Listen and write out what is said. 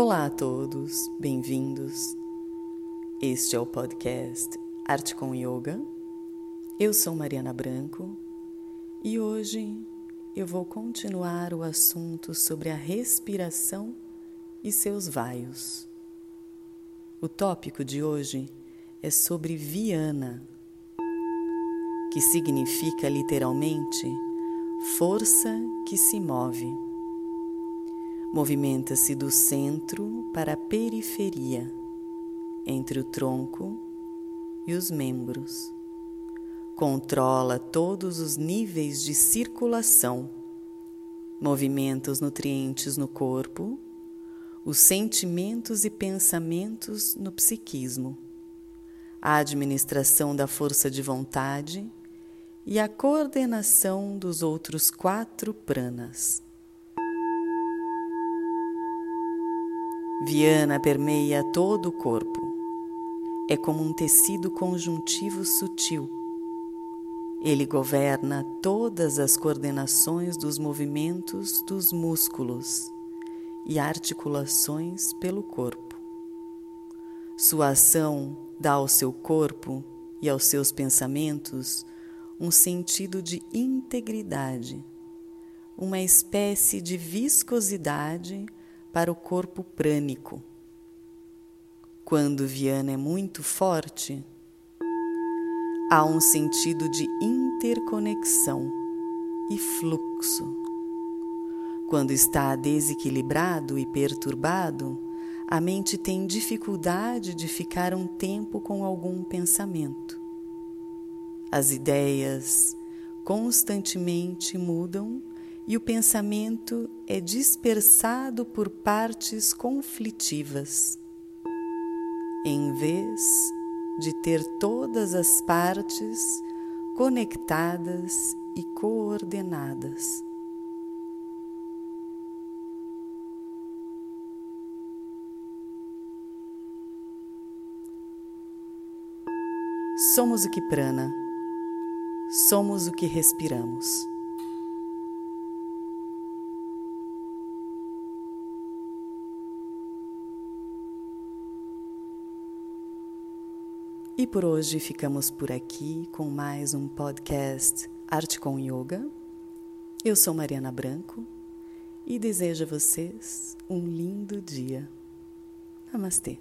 Olá a todos, bem-vindos. Este é o podcast Arte com Yoga. Eu sou Mariana Branco e hoje eu vou continuar o assunto sobre a respiração e seus vaios. O tópico de hoje é sobre Viana, que significa literalmente força que se move. Movimenta-se do centro para a periferia, entre o tronco e os membros. Controla todos os níveis de circulação, movimenta os nutrientes no corpo, os sentimentos e pensamentos no psiquismo, a administração da força de vontade e a coordenação dos outros quatro pranas. Viana permeia todo o corpo. É como um tecido conjuntivo sutil. Ele governa todas as coordenações dos movimentos dos músculos e articulações pelo corpo. Sua ação dá ao seu corpo e aos seus pensamentos um sentido de integridade, uma espécie de viscosidade para o corpo prânico. Quando Viana é muito forte, há um sentido de interconexão e fluxo. Quando está desequilibrado e perturbado, a mente tem dificuldade de ficar um tempo com algum pensamento. As ideias constantemente mudam e o pensamento é dispersado por partes conflitivas, em vez de ter todas as partes conectadas e coordenadas. Somos o que prana, somos o que respiramos. E por hoje ficamos por aqui com mais um podcast Arte com Yoga. Eu sou Mariana Branco e desejo a vocês um lindo dia. Namastê.